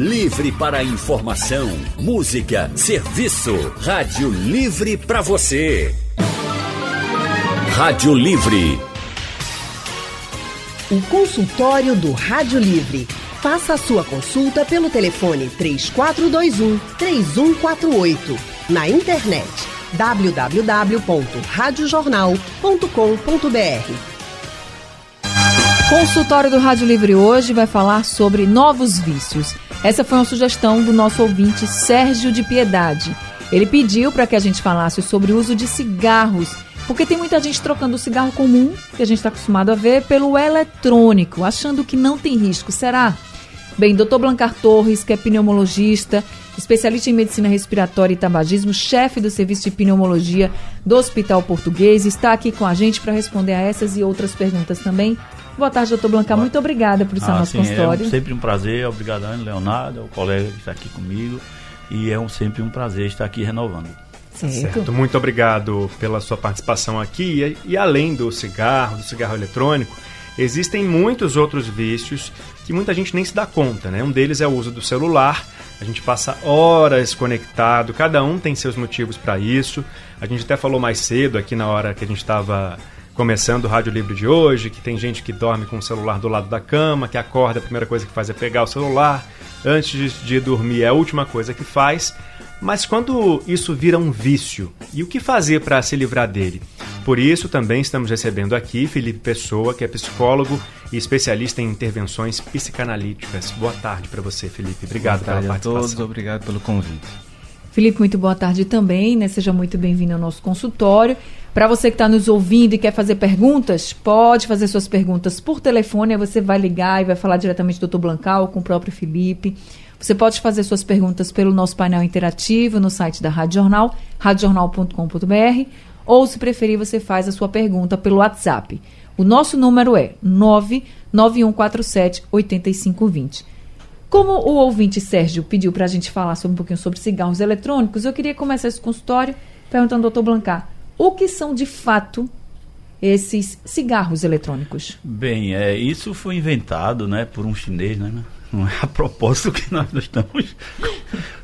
Livre para informação, música, serviço. Rádio Livre para você. Rádio Livre. O consultório do Rádio Livre. Faça a sua consulta pelo telefone 3421 3148. Na internet www.radiojornal.com.br. Consultório do Rádio Livre hoje vai falar sobre novos vícios. Essa foi uma sugestão do nosso ouvinte Sérgio de Piedade. Ele pediu para que a gente falasse sobre o uso de cigarros, porque tem muita gente trocando o cigarro comum, que a gente está acostumado a ver, pelo eletrônico, achando que não tem risco. Será? Bem, Dr. Blancar Torres, que é pneumologista, especialista em medicina respiratória e tabagismo, chefe do serviço de pneumologia do Hospital Português, está aqui com a gente para responder a essas e outras perguntas também. Boa tarde, doutor Blancar. Muito obrigada por estar ah, no nosso sim, consultório. É sempre um prazer. Obrigado, Leonardo, o colega que está aqui comigo. E é um, sempre um prazer estar aqui renovando. Certo. certo. Muito obrigado pela sua participação aqui. E, e além do cigarro, do cigarro eletrônico, existem muitos outros vícios que muita gente nem se dá conta, né? Um deles é o uso do celular. A gente passa horas conectado, cada um tem seus motivos para isso. A gente até falou mais cedo aqui na hora que a gente estava começando o Rádio Livre de hoje, que tem gente que dorme com o celular do lado da cama, que acorda, a primeira coisa que faz é pegar o celular, antes de dormir é a última coisa que faz. Mas quando isso vira um vício, e o que fazer para se livrar dele? Por isso, também estamos recebendo aqui Felipe Pessoa, que é psicólogo e especialista em intervenções psicanalíticas. Boa tarde para você, Felipe. Obrigado boa tarde pela participação. a todos, obrigado pelo convite. Felipe, muito boa tarde também, né? Seja muito bem-vindo ao nosso consultório. Para você que está nos ouvindo e quer fazer perguntas, pode fazer suas perguntas por telefone, aí você vai ligar e vai falar diretamente com o Dr. Blancal, com o próprio Felipe. Você pode fazer suas perguntas pelo nosso painel interativo no site da Rádio Jornal, radiojornal.com.br, ou se preferir, você faz a sua pergunta pelo WhatsApp. O nosso número é 99147 8520. Como o ouvinte Sérgio pediu para a gente falar sobre um pouquinho sobre cigarros eletrônicos, eu queria começar esse consultório perguntando ao Dr. Blancar o que são de fato esses cigarros eletrônicos? Bem, é, isso foi inventado né, por um chinês, né? Não é a propósito que nós estamos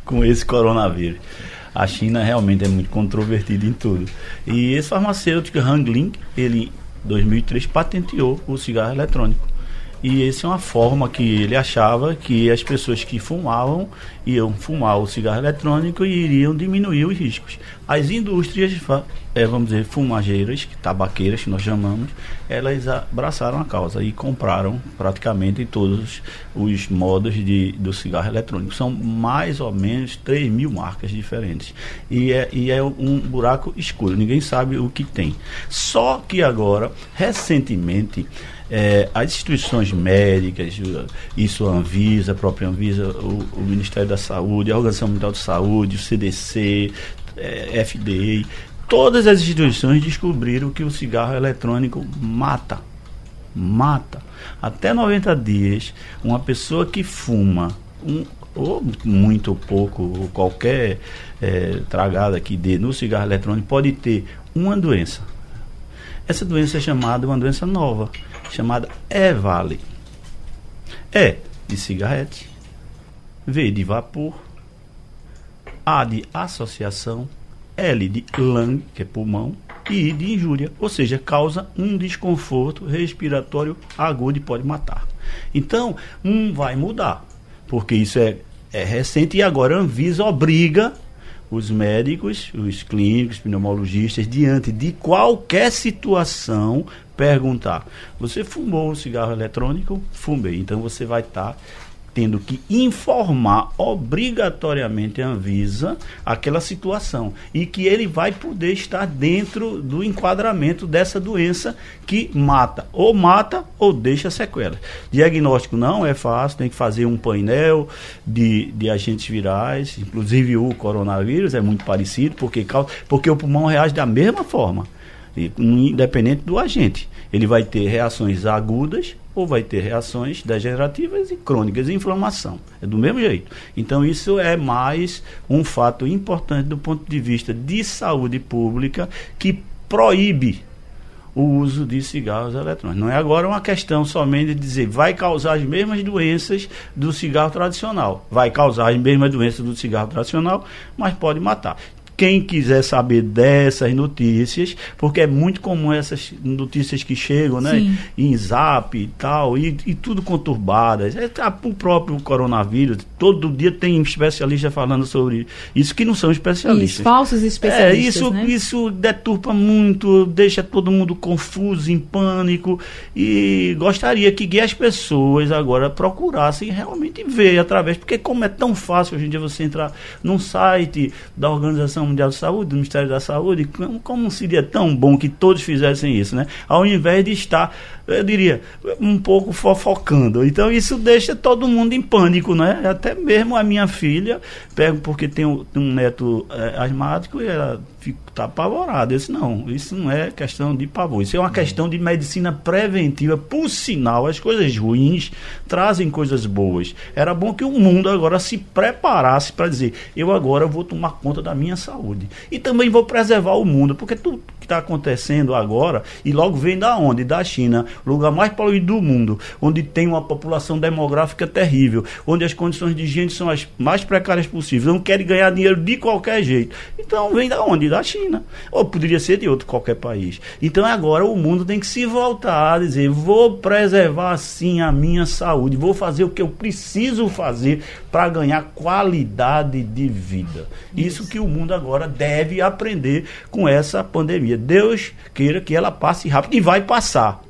com esse coronavírus. A China realmente é muito controvertida em tudo. E esse farmacêutico Hang Ling, ele em 2003 patenteou o cigarro eletrônico. E essa é uma forma que ele achava que as pessoas que fumavam iam fumar o cigarro eletrônico e iriam diminuir os riscos. As indústrias, é, vamos dizer, fumageiras, tabaqueiras, que nós chamamos, elas abraçaram a causa e compraram praticamente todos os modos de, do cigarro eletrônico. São mais ou menos 3 mil marcas diferentes. E é, e é um buraco escuro, ninguém sabe o que tem. Só que agora, recentemente, é, as instituições médicas, isso a Anvisa, a própria Anvisa, o, o, Ministério da Saúde, a Organização Mundial de Saúde, o CDC, é, FDA, todas as instituições descobriram que o cigarro eletrônico mata. Mata. Até 90 dias, uma pessoa que fuma um, ou muito pouco, ou qualquer é, tragada que dê no cigarro eletrônico, pode ter uma doença. Essa doença é chamada uma doença nova, chamada EVALE. E de cigarrete, V de vapor, A de associação, L de lung, que é pulmão, e I de injúria, ou seja, causa um desconforto respiratório agudo e pode matar. Então, um vai mudar, porque isso é, é recente e agora a Anvisa obriga os médicos, os clínicos, pneumologistas, diante de qualquer situação, perguntar: você fumou um cigarro eletrônico? Fumei. Então você vai estar tá tendo que informar obrigatoriamente a Anvisa aquela situação e que ele vai poder estar dentro do enquadramento dessa doença que mata, ou mata ou deixa sequelas. Diagnóstico não é fácil, tem que fazer um painel de, de agentes virais, inclusive o coronavírus é muito parecido, porque, porque o pulmão reage da mesma forma, independente do agente. Ele vai ter reações agudas ou vai ter reações degenerativas e crônicas, inflamação. É do mesmo jeito. Então, isso é mais um fato importante do ponto de vista de saúde pública que proíbe o uso de cigarros eletrônicos. Não é agora uma questão somente de dizer vai causar as mesmas doenças do cigarro tradicional. Vai causar as mesmas doenças do cigarro tradicional, mas pode matar quem quiser saber dessas notícias, porque é muito comum essas notícias que chegam, né? Sim. Em zap e tal, e, e tudo conturbadas. É, o próprio coronavírus, todo dia tem especialista falando sobre isso, que não são especialistas. Isso, falsos especialistas. É, isso, né? isso deturpa muito, deixa todo mundo confuso, em pânico, e gostaria que as pessoas agora procurassem realmente ver através, porque como é tão fácil hoje em dia você entrar num site da organização Mundial de Saúde, do Ministério da Saúde, como seria tão bom que todos fizessem isso, né? Ao invés de estar, eu diria, um pouco fofocando. Então isso deixa todo mundo em pânico, né? Até mesmo a minha filha, pego porque tem um, um neto é, asmático e ela está apavorada. Eu disse, não, isso não é questão de pavor, isso é uma questão de medicina preventiva. Por sinal, as coisas ruins trazem coisas boas. Era bom que o mundo agora se preparasse para dizer, eu agora vou tomar conta da minha saúde. E também vou preservar o mundo, porque que está acontecendo agora, e logo vem da onde? Da China, lugar mais poluído do mundo, onde tem uma população demográfica terrível, onde as condições de higiene são as mais precárias possíveis, não querem ganhar dinheiro de qualquer jeito. Então vem da onde? Da China. Ou poderia ser de outro qualquer país. Então agora o mundo tem que se voltar a dizer: vou preservar sim a minha saúde, vou fazer o que eu preciso fazer para ganhar qualidade de vida. Isso. Isso que o mundo agora deve aprender com essa pandemia. Deus queira que ela passe rápido e vai passar.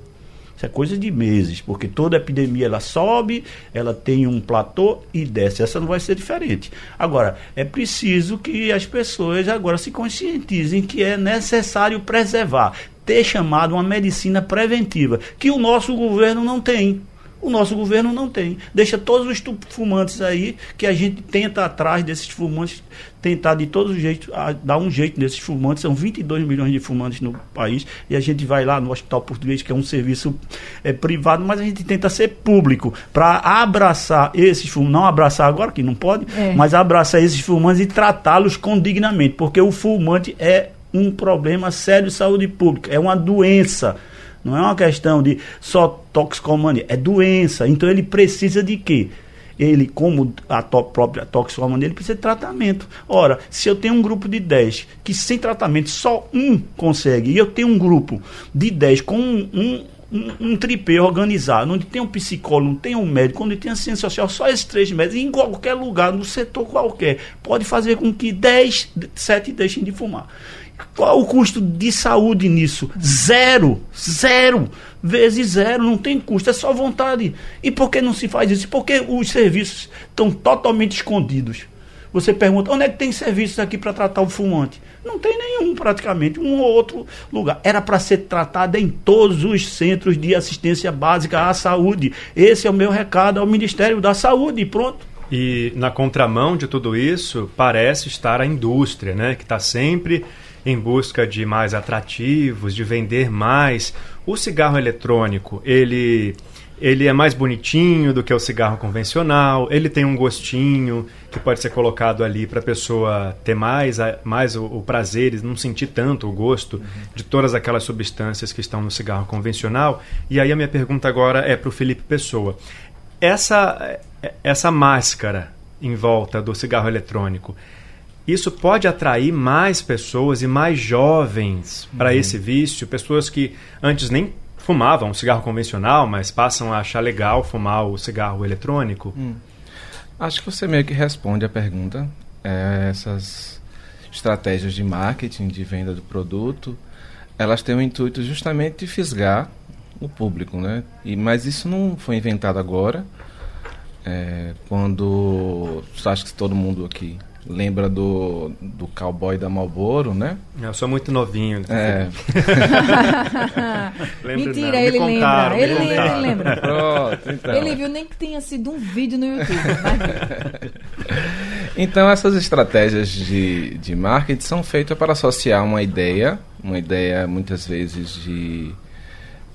Isso é coisa de meses, porque toda epidemia ela sobe, ela tem um platô e desce. Essa não vai ser diferente. Agora, é preciso que as pessoas agora se conscientizem que é necessário preservar, ter chamado uma medicina preventiva, que o nosso governo não tem. O nosso governo não tem. Deixa todos os fumantes aí, que a gente tenta atrás desses fumantes, tentar de todos os jeitos, dar um jeito nesses fumantes. São 22 milhões de fumantes no país. E a gente vai lá no Hospital Português, que é um serviço é, privado, mas a gente tenta ser público para abraçar esses fumantes. Não abraçar agora, que não pode, é. mas abraçar esses fumantes e tratá-los com dignamente. Porque o fumante é um problema sério de saúde pública, é uma doença não é uma questão de só toxicomania, é doença. Então ele precisa de quê? Ele, como a to própria toxicomania, ele precisa de tratamento. Ora, se eu tenho um grupo de 10 que sem tratamento só um consegue, e eu tenho um grupo de 10 com um, um um, um, tripé organizado, onde tem um psicólogo, não tem um médico, onde tem a ciência social, só esses três médicos, em qualquer lugar, no setor qualquer, pode fazer com que 10, 7 deixem de fumar. Qual o custo de saúde nisso? Zero. Zero. Vezes zero. Não tem custo. É só vontade. E por que não se faz isso? Porque os serviços estão totalmente escondidos. Você pergunta, onde é que tem serviços aqui para tratar o fumante? Não tem nenhum, praticamente, um ou outro lugar. Era para ser tratado em todos os centros de assistência básica à saúde. Esse é o meu recado ao Ministério da Saúde. Pronto. E na contramão de tudo isso, parece estar a indústria, né? Que está sempre em busca de mais atrativos, de vender mais. O cigarro eletrônico, ele ele é mais bonitinho do que o cigarro convencional, ele tem um gostinho que pode ser colocado ali para a pessoa ter mais, mais o, o, prazer e não sentir tanto o gosto uhum. de todas aquelas substâncias que estão no cigarro convencional. E aí a minha pergunta agora é para o Felipe Pessoa. Essa, essa máscara em volta do cigarro eletrônico, isso pode atrair mais pessoas e mais jovens para uhum. esse vício, pessoas que antes nem fumavam cigarro convencional, mas passam a achar legal fumar o cigarro eletrônico? Hum. Acho que você meio que responde a pergunta. É, essas estratégias de marketing, de venda do produto, elas têm o intuito justamente de fisgar o público, né? E, mas isso não foi inventado agora. É, quando acho que todo mundo aqui lembra do, do cowboy da Marlboro, né? Eu sou muito novinho. É. Mentira, não. ele contaram, lembra. Ele lembra, ele lembra. Pronto, então. Ele viu nem que tenha sido um vídeo no YouTube. Então, essas estratégias de, de marketing são feitas para associar uma ideia, uma ideia muitas vezes de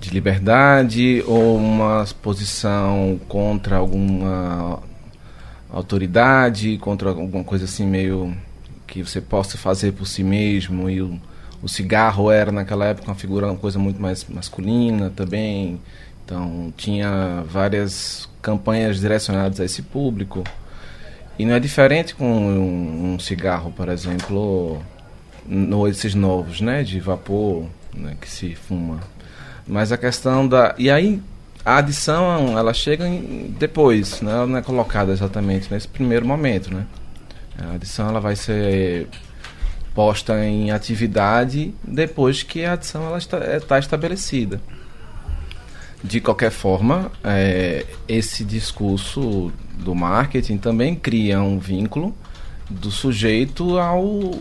de liberdade ou uma posição contra alguma autoridade, contra alguma coisa assim meio que você possa fazer por si mesmo e o, o cigarro era naquela época uma figura, uma coisa muito mais masculina também. Então tinha várias campanhas direcionadas a esse público. E não é diferente com um, um cigarro, por exemplo, no, esses novos, né, de vapor, né, que se fuma. Mas a questão da e aí a adição ela chega em, depois, né, ela não é colocada exatamente nesse primeiro momento, né. A adição ela vai ser posta em atividade depois que a adição ela está, está estabelecida. De qualquer forma, é, esse discurso do marketing também cria um vínculo do sujeito ao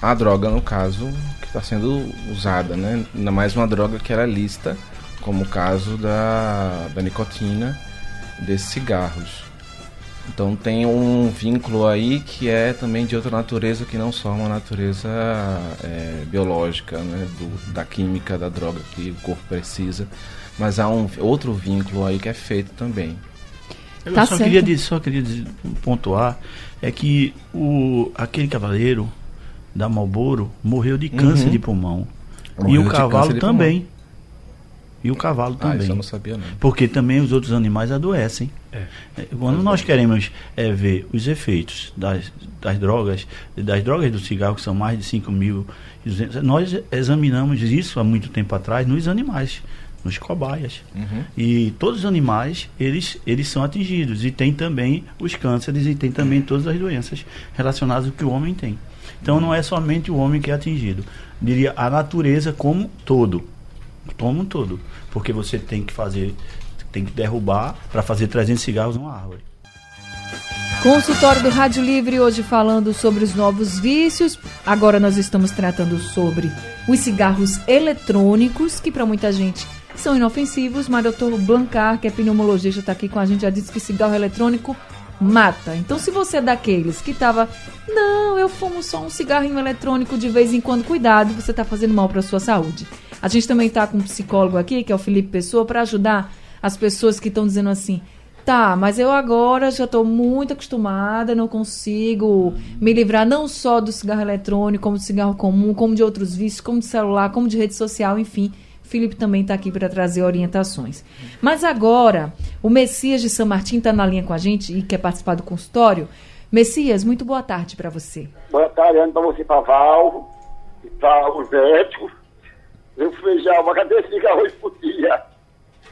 à droga, no caso, que está sendo usada, né? Ainda mais uma droga que era lista, como o caso da, da nicotina desses cigarros. Então tem um vínculo aí que é também de outra natureza que não só uma natureza é, biológica, né? Do, da química da droga que o corpo precisa mas há um outro vínculo aí que é feito também. Eu tá só, certo. queria, só queria pontuar é que o, aquele cavaleiro da Malboro morreu de câncer uhum. de pulmão. Morreu e o cavalo também. E o cavalo ah, também. Isso eu não sabia não. Porque também os outros animais adoecem. É. é quando é. nós queremos é, ver os efeitos das, das drogas, das drogas do cigarro, que são mais de 5 mil, nós examinamos isso há muito tempo atrás nos animais nos cobaias. Uhum. E todos os animais, eles, eles são atingidos. E tem também os cânceres e tem também todas as doenças relacionadas ao que o homem tem. Então não é somente o homem que é atingido. Diria a natureza como todo. Como um todo. Porque você tem que fazer, tem que derrubar para fazer 300 cigarros numa árvore. Consultório do Rádio Livre hoje falando sobre os novos vícios. Agora nós estamos tratando sobre os cigarros eletrônicos, que para muita gente são inofensivos, mas o doutor Blancar, que é pneumologista, está aqui com a gente, já disse que cigarro eletrônico mata. Então, se você é daqueles que estava, não, eu fumo só um cigarrinho eletrônico de vez em quando, cuidado, você está fazendo mal para sua saúde. A gente também está com um psicólogo aqui, que é o Felipe Pessoa, para ajudar as pessoas que estão dizendo assim: Tá, mas eu agora já estou muito acostumada, não consigo me livrar não só do cigarro eletrônico, como do cigarro comum, como de outros vícios, como de celular, como de rede social, enfim. Felipe também está aqui para trazer orientações. Mas agora, o Messias de São Martim está na linha com a gente e quer participar do consultório. Messias, muito boa tarde para você. Boa tarde, para você, para Val, para os médicos. Eu fui já uma cadeia de arroz por dia.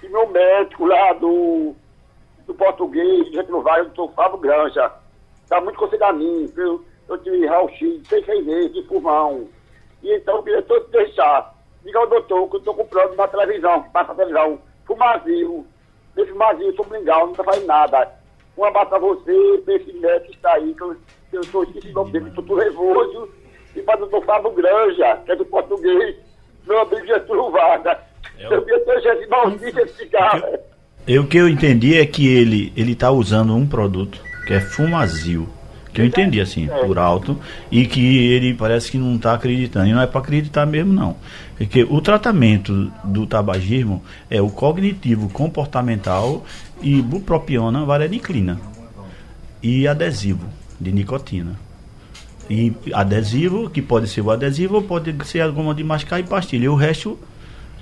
E meu médico lá do, do português, gente no Vale, o doutor Fábio Granja, está muito considerado a mim. Eu, eu tive raio-x, seis, seis vezes de pulmão. E então eu queria todo deixar diga ao doutor que eu estou comprando na televisão, que passa a televisão, fumazio. Esse fumazio, sou legal, não está fazendo nada. Um abraço para você, para esse médico que está aí, que eu, estou esquecendo o nome dele, estou nervoso. E para o doutor Fábio Granja, que é do português, meu amigo Getúlio Vargas. Eu, eu queria ter gente maldita esse cara. Eu, o que eu entendi é que ele ele está usando um produto que é fumazil que eu entendi assim, é. por alto, e que ele parece que não está acreditando. E não é para acreditar mesmo, não. Porque o tratamento do tabagismo é o cognitivo comportamental e bupropiona vareniclina. E adesivo de nicotina. E adesivo, que pode ser o adesivo, ou pode ser alguma de mascar e pastilha. E o resto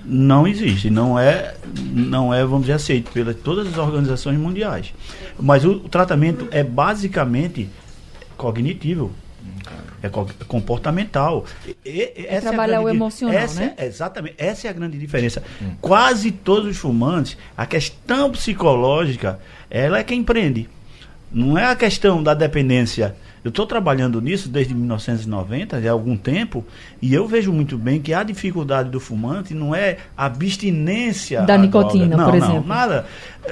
não existe, não é, não é, vamos dizer, aceito pelas todas as organizações mundiais. Mas o, o tratamento é basicamente cognitivo. É comportamental. E, é trabalhar é o emocional, essa, né? Exatamente. Essa é a grande diferença. Hum. Quase todos os fumantes, a questão psicológica, ela é quem prende. Não é a questão da dependência eu estou trabalhando nisso desde 1990, há algum tempo, e eu vejo muito bem que a dificuldade do fumante não é a abstinência da nicotina, não, por não, exemplo. nada.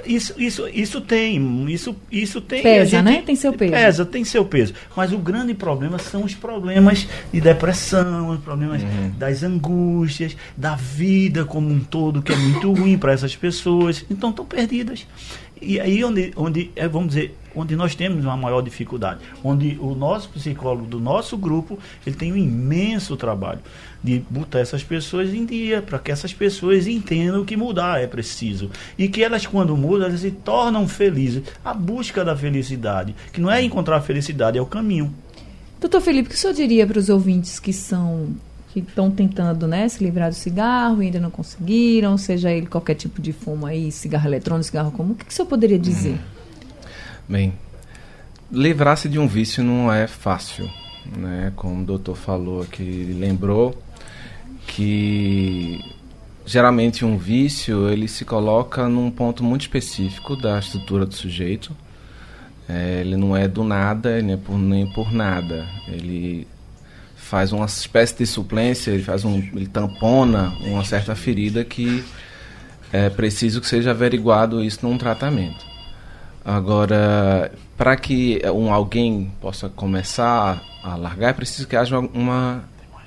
Isso, isso, isso tem, isso, isso tem. Pesa, gente, né? Tem seu peso. Pesa, tem seu peso. Mas o grande problema são os problemas de depressão, os problemas uhum. das angústias, da vida como um todo, que é muito ruim para essas pessoas. Então estão perdidas. E aí onde, onde é, vamos dizer, onde nós temos uma maior dificuldade, onde o nosso psicólogo do nosso grupo, ele tem um imenso trabalho de botar essas pessoas em dia, para que essas pessoas entendam que mudar é preciso. E que elas, quando mudam, elas se tornam felizes. A busca da felicidade, que não é encontrar a felicidade, é o caminho. Doutor Felipe, o que o senhor diria para os ouvintes que são que estão tentando né, se livrar do cigarro e ainda não conseguiram, seja ele qualquer tipo de fumo aí, cigarro eletrônico, cigarro comum. O que, que o senhor poderia dizer? Hum. Bem, livrar-se de um vício não é fácil. Né? Como o doutor falou aqui, lembrou que geralmente um vício ele se coloca num ponto muito específico da estrutura do sujeito. É, ele não é do nada, nem por, nem por nada. Ele faz uma espécie de suplência, ele faz um, ele tampona uma certa ferida que é preciso que seja averiguado isso num tratamento. Agora, para que um alguém possa começar a largar, é preciso que haja uma,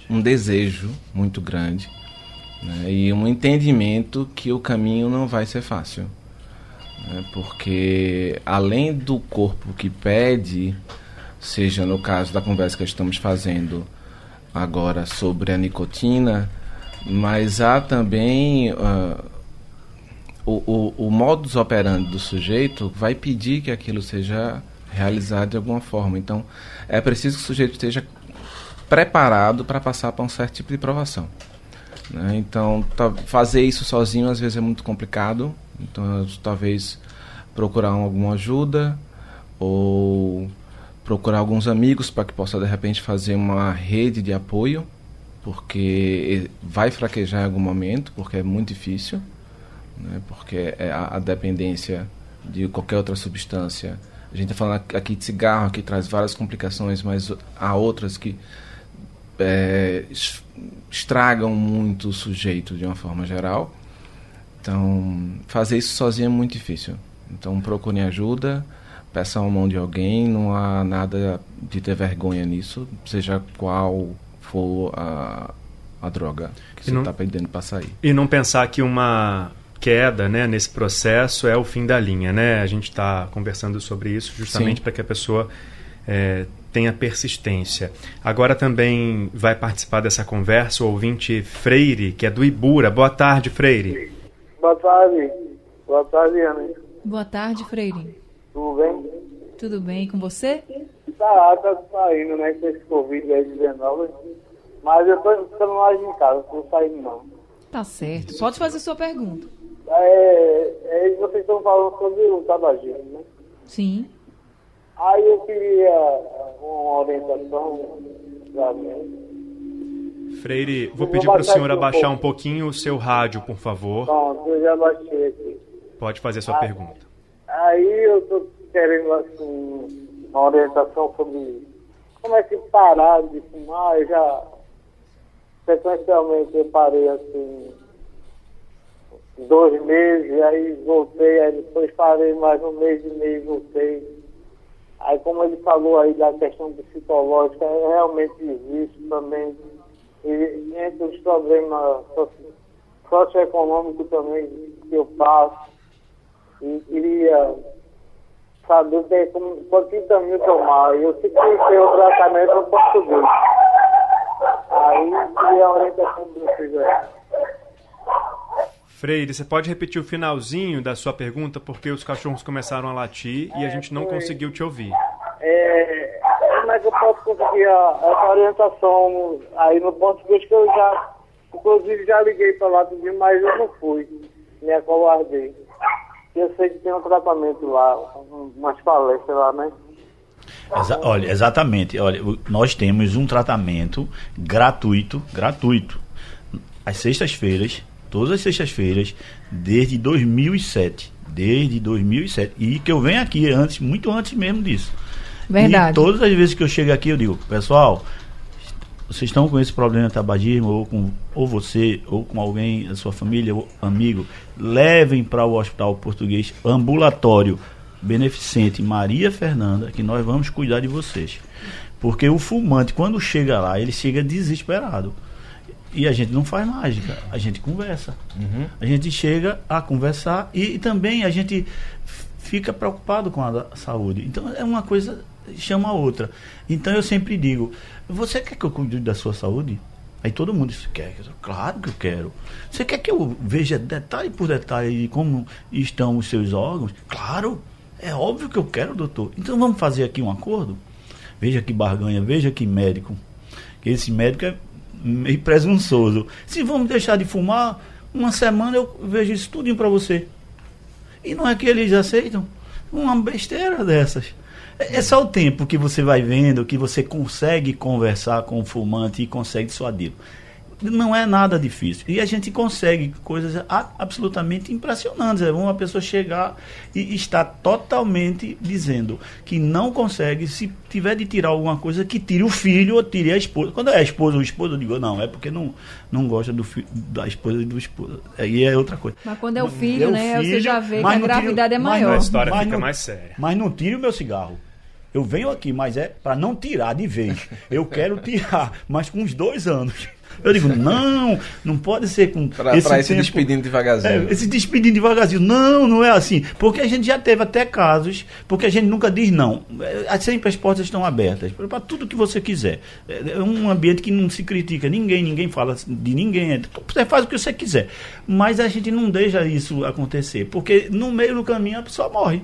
um desejo muito grande né, e um entendimento que o caminho não vai ser fácil. Né, porque, além do corpo que pede, seja no caso da conversa que estamos fazendo, agora sobre a nicotina, mas há também uh, o, o, o modus operandi do sujeito vai pedir que aquilo seja realizado de alguma forma. Então, é preciso que o sujeito esteja preparado para passar por um certo tipo de provação. Né? Então, tá, fazer isso sozinho às vezes é muito complicado. Então, talvez procurar alguma ajuda ou procurar alguns amigos para que possa de repente fazer uma rede de apoio, porque vai fraquejar em algum momento, porque é muito difícil, né? porque é a, a dependência de qualquer outra substância. A gente está falando aqui de cigarro, que traz várias complicações, mas há outras que é, estragam muito o sujeito de uma forma geral. Então, fazer isso sozinho é muito difícil. Então, procure ajuda peça a mão de alguém, não há nada de ter vergonha nisso, seja qual for a, a droga que você está pedindo para sair. E não pensar que uma queda né, nesse processo é o fim da linha. Né? A gente está conversando sobre isso justamente para que a pessoa é, tenha persistência. Agora também vai participar dessa conversa o ouvinte Freire, que é do Ibura. Boa tarde, Freire. Boa tarde. Boa tarde, Ana. Boa tarde, Freire. Tudo bem? Tudo bem com você? Tá, tá saindo, né, com esse Covid-19. Mas eu tô ficando mais em casa, não tô saindo não. Tá certo. Pode fazer sua pergunta. É, é vocês estão falando sobre o tabagismo, né? Sim. Aí eu queria uma orientação pra mim. Freire, vou pedir para o senhor abaixar um pouquinho o seu rádio, por favor. Pronto, eu já baixei aqui. Pode fazer a sua pergunta. Aí eu tô querendo assim, uma orientação sobre como é que parar de fumar. Eu já sequencialmente eu parei assim dois meses, aí voltei, aí depois parei mais um mês e meio voltei. Aí como ele falou aí da questão psicológica, realmente existe também. E entre os problemas socioeconômicos também que eu passo. E queria saber que, como, quanto caminho tomar. Eu sei que tem o tratamento no português. Aí queria a orientação do vocês Freire, você pode repetir o finalzinho da sua pergunta, porque os cachorros começaram a latir e a gente não conseguiu te ouvir. É, como é que eu posso conseguir a, essa orientação aí no português que eu já, inclusive já liguei para lá, mas eu não fui, me acovardei. Eu sei que tem um tratamento lá, umas palestras lá, né? Exa olha, exatamente. Olha, nós temos um tratamento gratuito, gratuito, às sextas-feiras, todas as sextas-feiras, desde 2007. Desde 2007. E que eu venho aqui antes, muito antes mesmo disso. Verdade. E todas as vezes que eu chego aqui, eu digo, pessoal, vocês estão com esse problema de tabagismo, ou com ou você, ou com alguém da sua família, ou amigo, levem para o Hospital Português Ambulatório Beneficente Maria Fernanda, que nós vamos cuidar de vocês. Porque o fumante, quando chega lá, ele chega desesperado. E a gente não faz mágica, a gente conversa. Uhum. A gente chega a conversar e, e também a gente fica preocupado com a saúde. Então é uma coisa chama a outra. Então eu sempre digo, você quer que eu cuide da sua saúde? Aí todo mundo diz, quer? Claro que eu quero. Você quer que eu veja detalhe por detalhe de como estão os seus órgãos? Claro, é óbvio que eu quero, doutor. Então vamos fazer aqui um acordo? Veja que barganha, veja que médico. Esse médico é meio presunçoso. Se vamos deixar de fumar, uma semana eu vejo isso tudinho para você. E não é que eles aceitam uma besteira dessas. É, é só o tempo que você vai vendo, que você consegue conversar com o fumante e consegue dissuadi-lo não é nada difícil. E a gente consegue coisas absolutamente impressionantes. É uma pessoa chegar e estar totalmente dizendo que não consegue, se tiver de tirar alguma coisa, que tire o filho ou tire a esposa. Quando é a esposa ou o esposo, eu digo, não, é porque não, não gosta do da esposa e do esposo. Aí é outra coisa. Mas quando é o filho, é né? Filho, você já vê que a gravidade tiro, é maior. a história mas fica não, mais séria. Mas não tire o meu cigarro. Eu venho aqui, mas é para não tirar de vez. Eu quero tirar, mas com uns dois anos. Eu digo, não, não pode ser com. Para esse, esse tempo, despedindo devagarzinho. É, esse despedindo devagarzinho. Não, não é assim. Porque a gente já teve até casos, porque a gente nunca diz não. É, sempre as portas estão abertas para tudo que você quiser. É, é um ambiente que não se critica ninguém, ninguém fala de ninguém. Você faz o que você quiser. Mas a gente não deixa isso acontecer. Porque no meio do caminho a pessoa morre.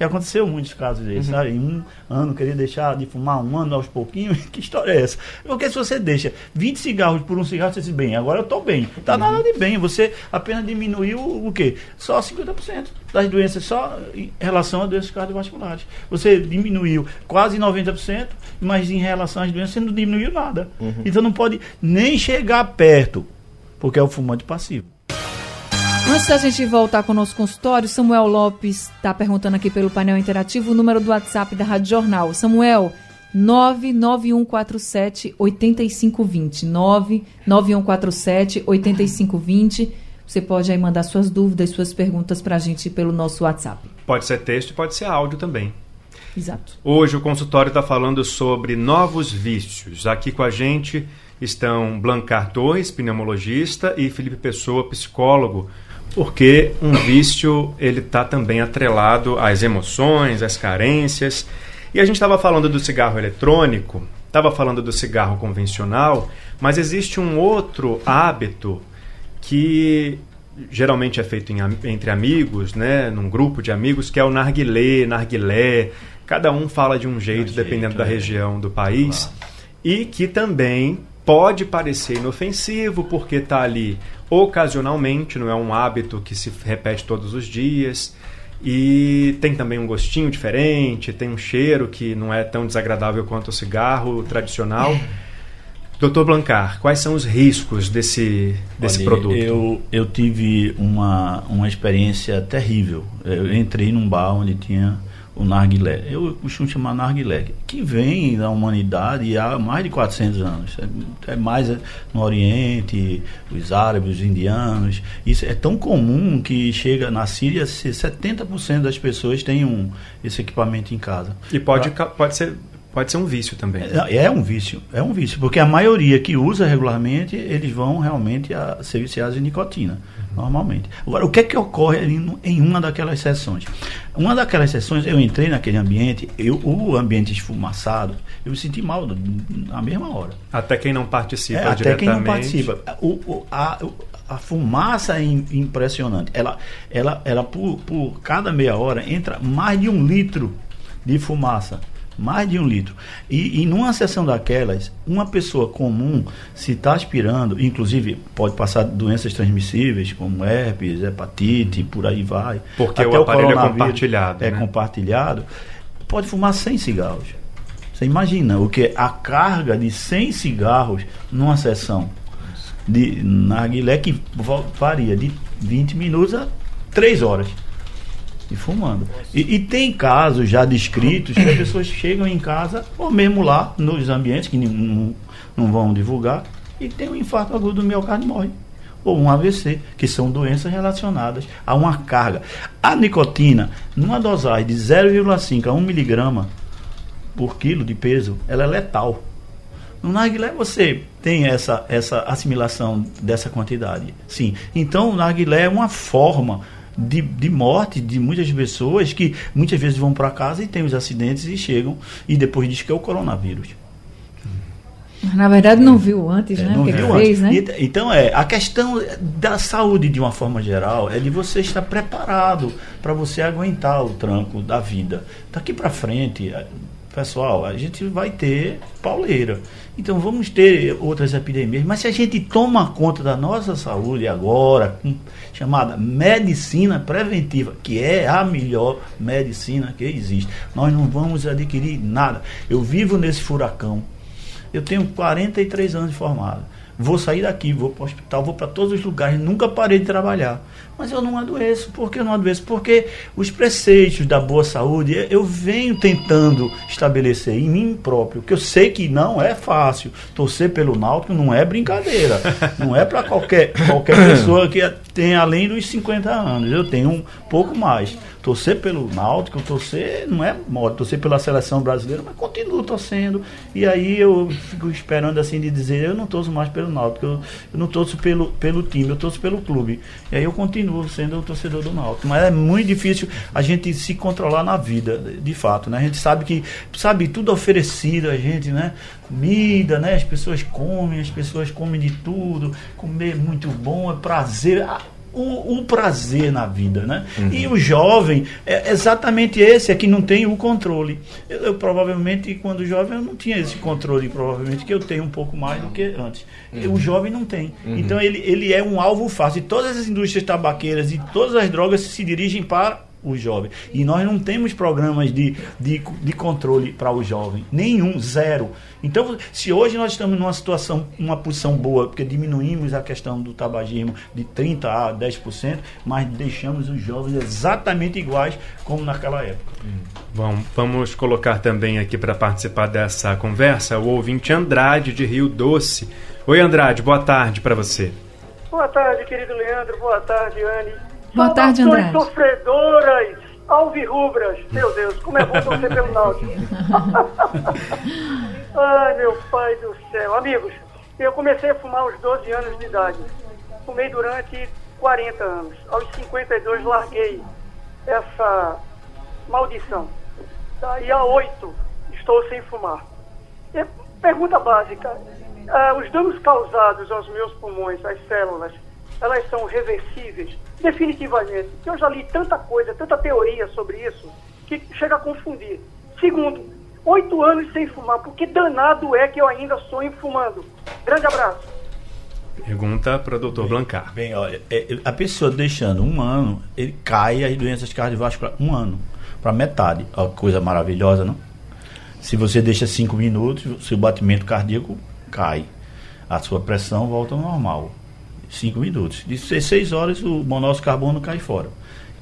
E aconteceu muitos casos desses, uhum. sabe? Em um ano queria deixar de fumar um ano aos pouquinhos. que história é essa? Porque se você deixa 20 cigarros por um cigarro, você diz, bem, agora eu estou bem. Tá uhum. nada de bem. Você apenas diminuiu o quê? Só 50% das doenças, só em relação a doenças cardiovasculares. Você diminuiu quase 90%, mas em relação às doenças você não diminuiu nada. Uhum. Então não pode nem chegar perto, porque é o fumante passivo. Antes da gente voltar com o nosso consultório, Samuel Lopes está perguntando aqui pelo painel interativo o número do WhatsApp da Rádio Jornal. Samuel, 99147 8520. 99147 8520. Você pode aí mandar suas dúvidas, suas perguntas para a gente pelo nosso WhatsApp. Pode ser texto e pode ser áudio também. Exato. Hoje o consultório está falando sobre novos vícios. Aqui com a gente estão Blancar Torres, pneumologista, e Felipe Pessoa, psicólogo porque um vício ele está também atrelado às emoções, às carências. E a gente estava falando do cigarro eletrônico, estava falando do cigarro convencional, mas existe um outro hábito que geralmente é feito em, entre amigos, né, num grupo de amigos, que é o narguilé, narguilé. Cada um fala de um jeito, dependendo da é. região do país. E que também pode parecer inofensivo porque está ali ocasionalmente, não é um hábito que se repete todos os dias. E tem também um gostinho diferente, tem um cheiro que não é tão desagradável quanto o cigarro tradicional. Doutor Blancar, quais são os riscos desse, desse Olha, produto? Eu, eu tive uma, uma experiência terrível. Eu entrei num bar onde tinha o narguilé. Eu costumo chamar narguilé, que vem da humanidade há mais de 400 anos. É, é mais no Oriente, os árabes, os indianos. Isso é tão comum que chega na Síria, 70% das pessoas têm um, esse equipamento em casa. E pode, pra, pode ser Pode ser um vício também. É, é, um vício, é um vício, porque a maioria que usa regularmente, eles vão realmente a ser viciados em nicotina, uhum. normalmente. Agora, o que é que ocorre em, em, uma daquelas sessões? Uma daquelas sessões, eu entrei naquele ambiente, eu, o ambiente esfumaçado, eu me senti mal na mesma hora. Até quem não participa é, Até quem não participa. O, o, a, a fumaça é impressionante. Ela, ela, ela por, por cada meia hora, entra mais de um litro de fumaça mais de um litro. E, e numa sessão daquelas, uma pessoa comum, se está aspirando, inclusive pode passar doenças transmissíveis, como herpes, hepatite, por aí vai. Porque Até o aparelho é compartilhado. É né? compartilhado. Pode fumar 100 cigarros. Você imagina o que a carga de 100 cigarros numa sessão de narguilé que varia de 20 minutos a 3 horas e fumando. E, e, tem casos já descritos que as pessoas chegam em casa, ou mesmo lá, nos ambientes, que não, não vão divulgar, e tem um infarto agudo do miocárdio e morre. Ou um AVC, que são doenças relacionadas a uma carga. A nicotina, numa dosagem de 0,5 a 1 miligrama por quilo de peso, ela é letal. No narguilé você tem essa, essa assimilação dessa quantidade. Sim. Então o narguilé é uma forma de, de morte de muitas pessoas que muitas vezes vão para casa e tem os acidentes e chegam e depois diz que é o coronavírus. Na verdade não viu antes, é, né? Não que viu fez, antes. Né? então é, a questão da saúde de uma forma geral é de você estar preparado para você aguentar o tranco da vida. Daqui para frente, é, pessoal, a gente vai ter pauleira. Então vamos ter outras epidemias, mas se a gente toma conta da nossa saúde agora, com, chamada medicina preventiva, que é a melhor medicina que existe, nós não vamos adquirir nada. Eu vivo nesse furacão. Eu tenho 43 anos de formado. Vou sair daqui, vou para o hospital, vou para todos os lugares, nunca parei de trabalhar mas eu não adoeço. Por que eu não adoeço? Porque os preceitos da boa saúde eu venho tentando estabelecer em mim próprio, que eu sei que não é fácil. Torcer pelo Náutico não é brincadeira. Não é para qualquer, qualquer pessoa que tenha além dos 50 anos. Eu tenho um pouco mais torcer pelo Náutico, torcer não é modo, torcer pela seleção brasileira, mas continuo torcendo. E aí eu fico esperando assim de dizer, eu não torço mais pelo Náutico, eu, eu não torço pelo, pelo time, eu torço pelo clube. E aí eu continuo sendo o torcedor do Náutico. Mas é muito difícil a gente se controlar na vida, de fato, né? A gente sabe que, sabe, tudo oferecido a gente, né? Comida, né? As pessoas comem, as pessoas comem de tudo, comer muito bom, é prazer. O, o, prazer na vida, né? Uhum. E o jovem é exatamente esse, é que não tem o controle. Eu, eu, provavelmente, quando jovem, eu não tinha esse controle, provavelmente, que eu tenho um pouco mais do que antes. Uhum. O jovem não tem. Uhum. Então, ele, ele é um alvo fácil. E todas as indústrias tabaqueiras e todas as drogas se dirigem para o jovem. E nós não temos programas de, de, de controle para o jovem. Nenhum, zero. Então, se hoje nós estamos numa situação, uma posição boa, porque diminuímos a questão do tabagismo de 30% a 10%, mas deixamos os jovens exatamente iguais como naquela época. Bom, vamos colocar também aqui para participar dessa conversa o ouvinte Andrade de Rio Doce. Oi, Andrade, boa tarde para você. Boa tarde, querido Leandro. Boa tarde, Anne. Boa tarde, Andrade. sofredoras, alvirrubras. Meu Deus, como é bom torcer pelo Náutico. Ai, meu pai do céu. Amigos, eu comecei a fumar aos 12 anos de idade. Fumei durante 40 anos. Aos 52 larguei essa maldição. Daí a 8 estou sem fumar. E, pergunta básica. Ah, os danos causados aos meus pulmões, às células, elas são reversíveis? Definitivamente. Eu já li tanta coisa, tanta teoria sobre isso, que chega a confundir. Segundo, oito anos sem fumar, porque danado é que eu ainda sonho fumando. Grande abraço. Pergunta para o doutor Blancar. Bem, olha, é, a pessoa deixando um ano, ele cai as doenças cardiovasculares um ano, para metade. Ó, coisa maravilhosa, não? Se você deixa cinco minutos, seu batimento cardíaco cai. A sua pressão volta ao normal. 5 minutos. De 6 horas o monóxido de carbono cai fora.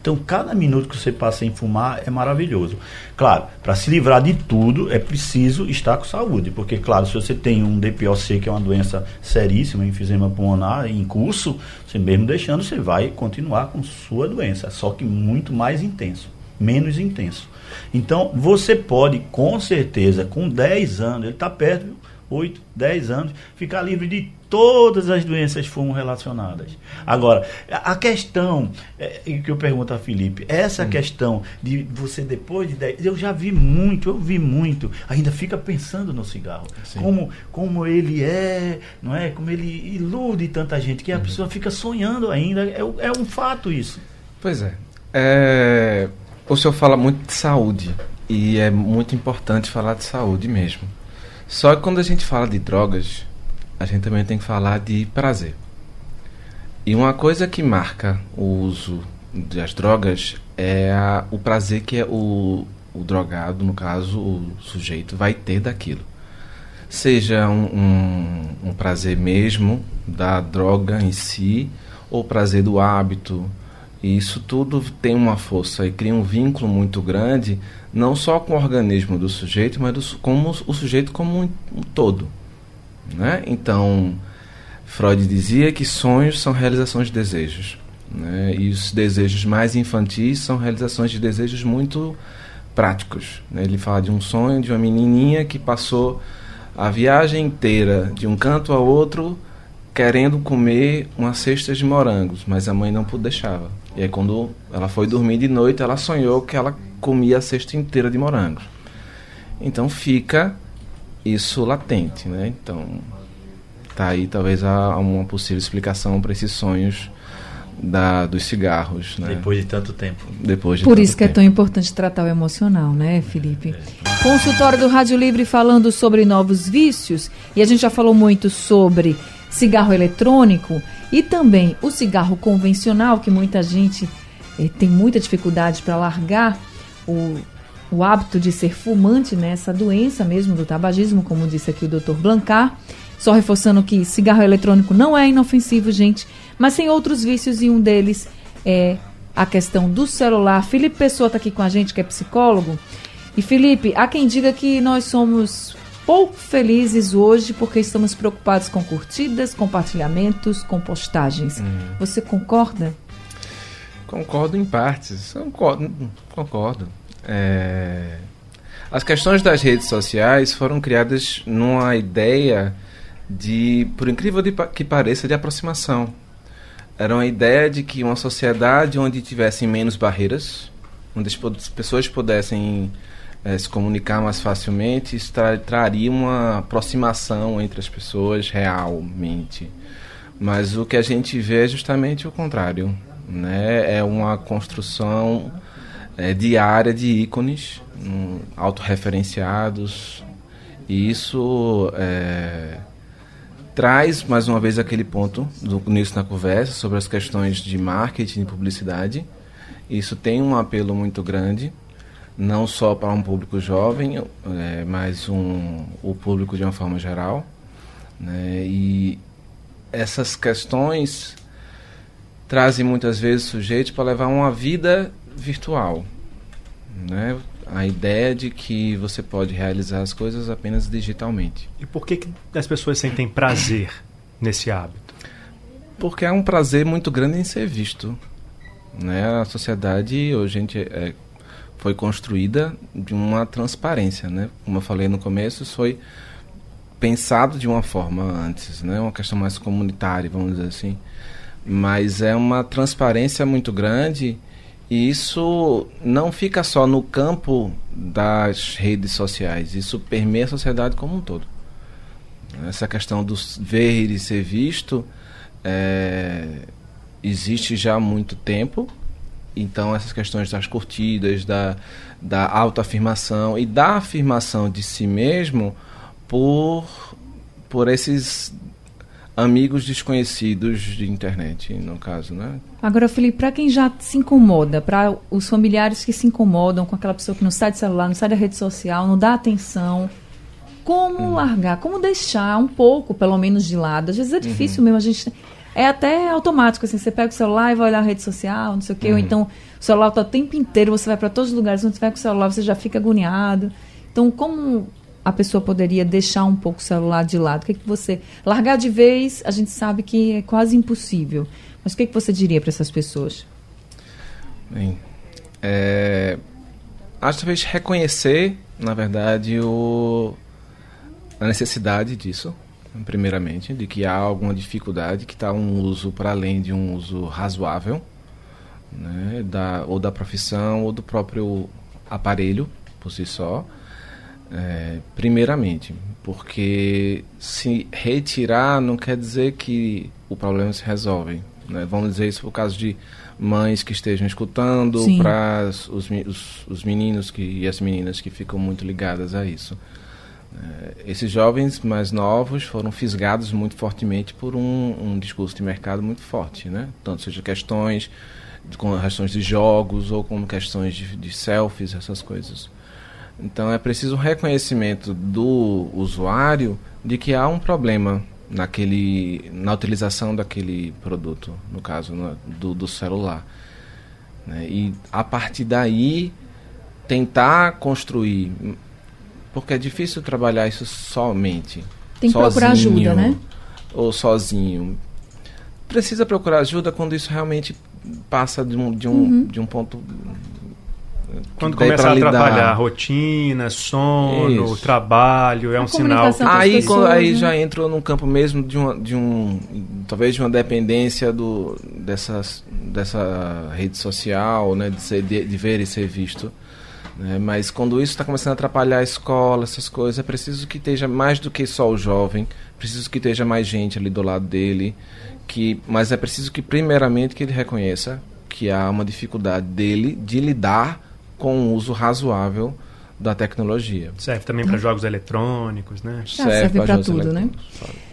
Então, cada minuto que você passa em fumar é maravilhoso. Claro, para se livrar de tudo, é preciso estar com saúde. Porque, claro, se você tem um DPOC, que é uma doença seríssima, enfisema pulmonar, em curso, você mesmo deixando, você vai continuar com sua doença. Só que muito mais intenso, menos intenso. Então, você pode, com certeza, com 10 anos, ele está perto, 8, 10 anos, ficar livre de todas as doenças foram relacionadas. Agora, a questão é, que eu pergunto a Felipe, essa hum. questão de você depois de 10, eu já vi muito, eu vi muito, ainda fica pensando no cigarro. Como, como ele é, não é? Como ele ilude tanta gente, que a uhum. pessoa fica sonhando ainda, é, é um fato isso. Pois é. é. O senhor fala muito de saúde, e é muito importante falar de saúde mesmo. Só que quando a gente fala de drogas, a gente também tem que falar de prazer. E uma coisa que marca o uso das drogas é a, o prazer que é o, o drogado, no caso, o sujeito, vai ter daquilo. Seja um, um, um prazer mesmo da droga em si, ou prazer do hábito. E isso tudo tem uma força e cria um vínculo muito grande, não só com o organismo do sujeito, mas do, como o sujeito como um, um todo. Né? Então, Freud dizia que sonhos são realizações de desejos. Né? E os desejos mais infantis são realizações de desejos muito práticos. Né? Ele fala de um sonho de uma menininha que passou a viagem inteira de um canto ao outro querendo comer uma cesta de morangos, mas a mãe não deixava. E aí quando ela foi dormir de noite, ela sonhou que ela comia a cesta inteira de morangos. Então fica isso latente, né? Então, tá aí talvez há uma possível explicação para esses sonhos da, dos cigarros. Né? Depois de tanto tempo. Depois de Por tanto isso que é tempo. tão importante tratar o emocional, né, Felipe? Consultório do Rádio Livre falando sobre novos vícios, e a gente já falou muito sobre cigarro eletrônico e também o cigarro convencional, que muita gente eh, tem muita dificuldade para largar o, o hábito de ser fumante, né, essa doença mesmo do tabagismo, como disse aqui o Dr. Blancar. Só reforçando que cigarro eletrônico não é inofensivo, gente, mas tem outros vícios e um deles é a questão do celular. Felipe Pessoa está aqui com a gente, que é psicólogo. E Felipe, há quem diga que nós somos pouco felizes hoje porque estamos preocupados com curtidas, compartilhamentos, com postagens. Você concorda? Concordo em partes. Concordo. concordo. É, As questões das redes sociais foram criadas numa ideia de, por incrível que pareça, de aproximação. Era uma ideia de que uma sociedade onde tivessem menos barreiras, onde as pessoas pudessem eh, se comunicar mais facilmente, isso tra traria uma aproximação entre as pessoas realmente. Mas o que a gente vê é justamente o contrário. Né? É uma construção eh, diária de ícones hum, autorreferenciados. E isso eh, traz mais uma vez aquele ponto do início na conversa sobre as questões de marketing e publicidade. Isso tem um apelo muito grande, não só para um público jovem, eh, mas um, o público de uma forma geral. Né? E essas questões trazem muitas vezes o sujeito para levar uma vida virtual. Né? A ideia de que você pode realizar as coisas apenas digitalmente. E por que, que as pessoas sentem prazer nesse hábito? Porque é um prazer muito grande em ser visto. Né? A sociedade hoje é, foi construída de uma transparência. Né? Como eu falei no começo, foi pensado de uma forma antes, né? uma questão mais comunitária, vamos dizer assim. Mas é uma transparência muito grande e isso não fica só no campo das redes sociais, isso permeia a sociedade como um todo. Essa questão do ver e ser visto é, existe já há muito tempo. Então, essas questões das curtidas, da, da autoafirmação e da afirmação de si mesmo por, por esses amigos desconhecidos de internet, no caso, né? Agora, Felipe, para quem já se incomoda, para os familiares que se incomodam com aquela pessoa que não sai do celular, não sai da rede social, não dá atenção, como largar, como deixar um pouco, pelo menos, de lado? Às vezes é difícil mesmo, a gente. É até automático, assim, você pega o celular e vai olhar a rede social, não sei o quê, ou então o celular está o tempo inteiro, você vai para todos os lugares, quando você vai com o celular, você já fica agoniado. Então, como a pessoa poderia deixar um pouco o celular de lado? O que, que você. Largar de vez, a gente sabe que é quase impossível. Mas o que, que você diria para essas pessoas? Bem, é, acho talvez reconhecer, na verdade, o, a necessidade disso, primeiramente, de que há alguma dificuldade, que está um uso para além de um uso razoável, né, da, ou da profissão ou do próprio aparelho por si só. É, primeiramente, porque se retirar não quer dizer que o problema se resolve. Né? Vamos dizer isso por caso de mães que estejam escutando, para os, os, os meninos que, e as meninas que ficam muito ligadas a isso. É, esses jovens mais novos foram fisgados muito fortemente por um, um discurso de mercado muito forte, né? Tanto seja questões com questões de jogos ou como questões de, de selfies, essas coisas. Então é preciso um reconhecimento do usuário de que há um problema naquele, na utilização daquele produto, no caso né, do, do celular. né? E a partir daí tentar construir, porque é difícil trabalhar isso somente. Tem que procurar sozinho, ajuda, né? Ou sozinho. Precisa procurar ajuda quando isso realmente passa de um, de um, Uhum. de um ponto Quando começa a atrapalhar a rotina, sono, Isso. trabalho, é A um sinal. Aí, pessoas, quando- aí né? já entrou num campo mesmo de, uma, de um talvez de uma dependência do dessas, dessa rede social, né, de, ser, de, de ver e ser visto, Né? Mas quando isso está começando a atrapalhar a escola, essas coisas, é preciso que esteja mais do que só o jovem, preciso que esteja mais gente ali do lado dele, que, mas é preciso que primeiramente que ele reconheça que há uma dificuldade dele de lidar com o uso razoável da tecnologia. Serve também para jogos eletrônicos, né? serve, serve para tudo, né?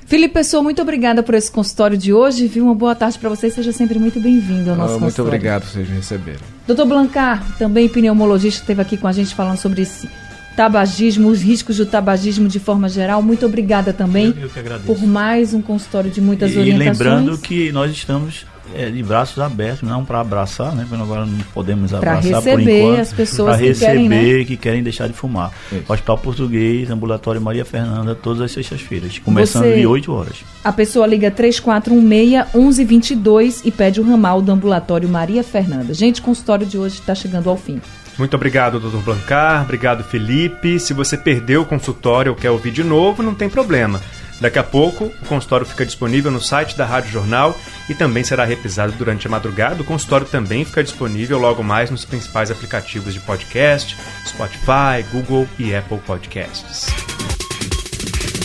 Felipe Pessoa, muito obrigada por esse consultório de hoje. Viu? Uma boa tarde para você. Seja sempre muito bem-vindo ao nosso oh, Muito obrigado por vocês me receberam. Doutor Blancar, também pneumologista, esteve aqui com a gente falando sobre esse tabagismo, os riscos do tabagismo de forma geral. Muito obrigada também eu, eu por mais um consultório de muitas e, orientações. E lembrando que nós estamos é, de braços abertos, não para abraçar, né? Porque agora não podemos abraçar por enquanto. as pessoas que receber, querem, né? que querem deixar de fumar. Isso. Hospital Português, Ambulatório Maria Fernanda, todas as sextas-feiras, começando Você, de 8 horas. A pessoa liga 3416-1122 e pede o ramal do Ambulatório Maria Fernanda. Gente, o consultório de hoje está chegando ao fim. Muito obrigado, doutor Blancar. Obrigado, Felipe. Se você perdeu o consultório ou quer ouvir de novo, não tem problema. Daqui a pouco, o consultório fica disponível no site da Rádio Jornal e também será reprisado durante a madrugada. O consultório também fica disponível logo mais nos principais aplicativos de podcast, Spotify, Google e Apple Podcasts.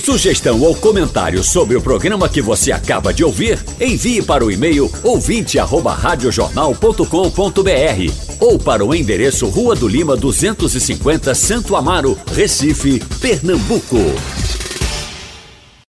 Sugestão ou comentário sobre o programa que você acaba de ouvir, envie para o e-mail ouvinte@radiojornal.com.br ou para o endereço Rua do Lima 250, Santo Amaro, Recife, Pernambuco.